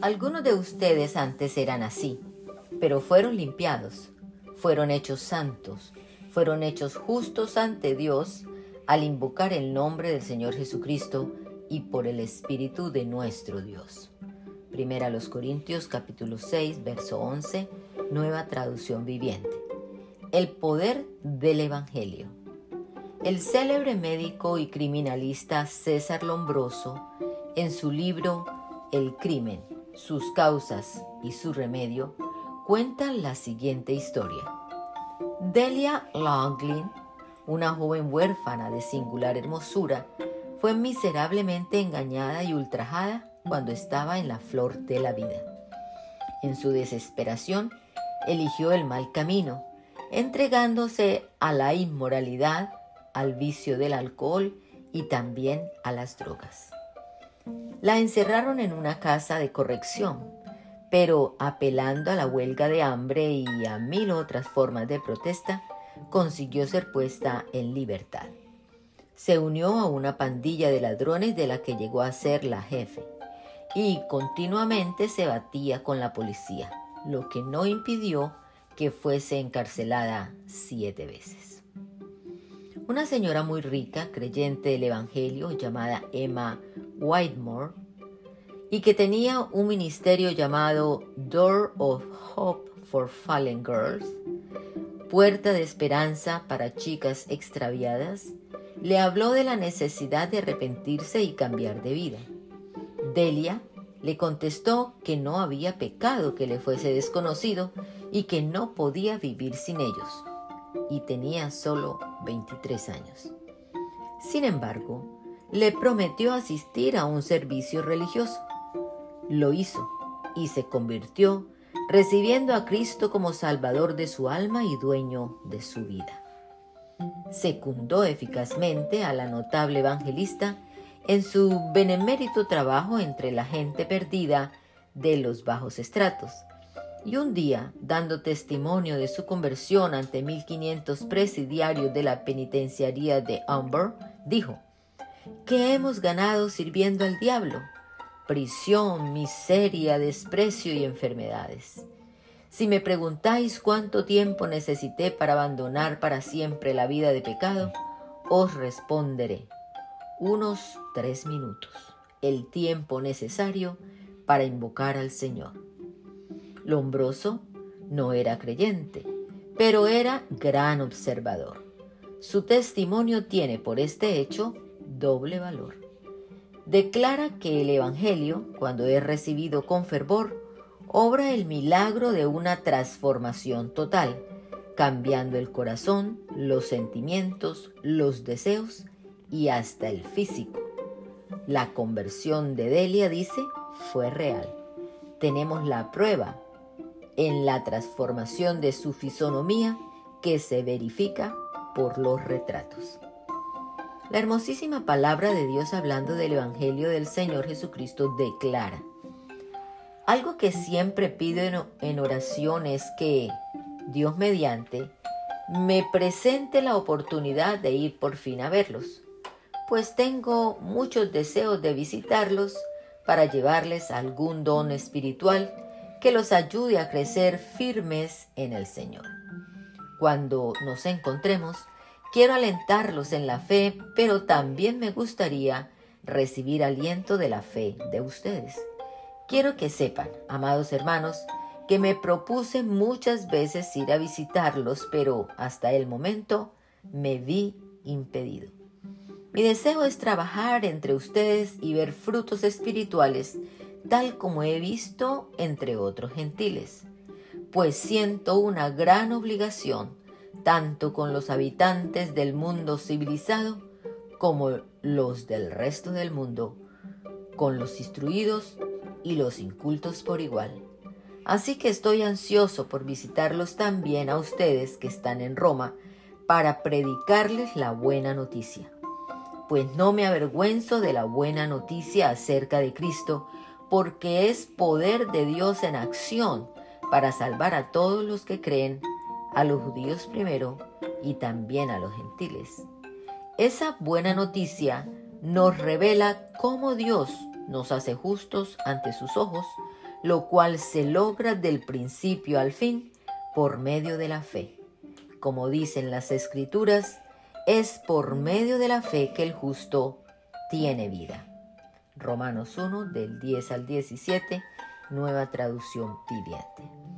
Algunos de ustedes antes eran así, pero fueron limpiados, fueron hechos santos, fueron hechos justos ante Dios al invocar el nombre del Señor Jesucristo y por el Espíritu de nuestro Dios. Primera a los Corintios capítulo 6, verso 11, nueva traducción viviente. El poder del Evangelio. El célebre médico y criminalista César Lombroso, en su libro El crimen, sus causas y su remedio, cuenta la siguiente historia. Delia Longlin, una joven huérfana de singular hermosura, fue miserablemente engañada y ultrajada cuando estaba en la flor de la vida. En su desesperación, eligió el mal camino, entregándose a la inmoralidad, al vicio del alcohol y también a las drogas. La encerraron en una casa de corrección, pero apelando a la huelga de hambre y a mil otras formas de protesta, consiguió ser puesta en libertad. Se unió a una pandilla de ladrones de la que llegó a ser la jefe y continuamente se batía con la policía, lo que no impidió que fuese encarcelada siete veces. Una señora muy rica, creyente del Evangelio, llamada Emma Whitemore, y que tenía un ministerio llamado Door of Hope for Fallen Girls, puerta de esperanza para chicas extraviadas, le habló de la necesidad de arrepentirse y cambiar de vida. Delia le contestó que no había pecado que le fuese desconocido y que no podía vivir sin ellos, y tenía solo 23 años. Sin embargo, le prometió asistir a un servicio religioso. Lo hizo y se convirtió, recibiendo a Cristo como Salvador de su alma y dueño de su vida. Secundó eficazmente a la notable evangelista en su benemérito trabajo entre la gente perdida de los bajos estratos. Y un día, dando testimonio de su conversión ante 1500 presidiarios de la penitenciaría de Humber, dijo, ¿Qué hemos ganado sirviendo al diablo? Prisión, miseria, desprecio y enfermedades. Si me preguntáis cuánto tiempo necesité para abandonar para siempre la vida de pecado, os responderé unos tres minutos, el tiempo necesario para invocar al Señor. Lombroso no era creyente, pero era gran observador. Su testimonio tiene por este hecho doble valor. Declara que el Evangelio, cuando es recibido con fervor, obra el milagro de una transformación total, cambiando el corazón, los sentimientos, los deseos y hasta el físico. La conversión de Delia, dice, fue real. Tenemos la prueba en la transformación de su fisonomía que se verifica por los retratos. La hermosísima palabra de Dios hablando del Evangelio del Señor Jesucristo declara, algo que siempre pido en oración es que Dios mediante me presente la oportunidad de ir por fin a verlos pues tengo muchos deseos de visitarlos para llevarles algún don espiritual que los ayude a crecer firmes en el Señor. Cuando nos encontremos, quiero alentarlos en la fe, pero también me gustaría recibir aliento de la fe de ustedes. Quiero que sepan, amados hermanos, que me propuse muchas veces ir a visitarlos, pero hasta el momento me vi impedido. Mi deseo es trabajar entre ustedes y ver frutos espirituales, tal como he visto entre otros gentiles, pues siento una gran obligación, tanto con los habitantes del mundo civilizado como los del resto del mundo, con los instruidos y los incultos por igual. Así que estoy ansioso por visitarlos también a ustedes que están en Roma para predicarles la buena noticia pues no me avergüenzo de la buena noticia acerca de Cristo, porque es poder de Dios en acción para salvar a todos los que creen, a los judíos primero y también a los gentiles. Esa buena noticia nos revela cómo Dios nos hace justos ante sus ojos, lo cual se logra del principio al fin por medio de la fe. Como dicen las escrituras, es por medio de la fe que el justo tiene vida. Romanos 1 del 10 al 17, nueva traducción viviente.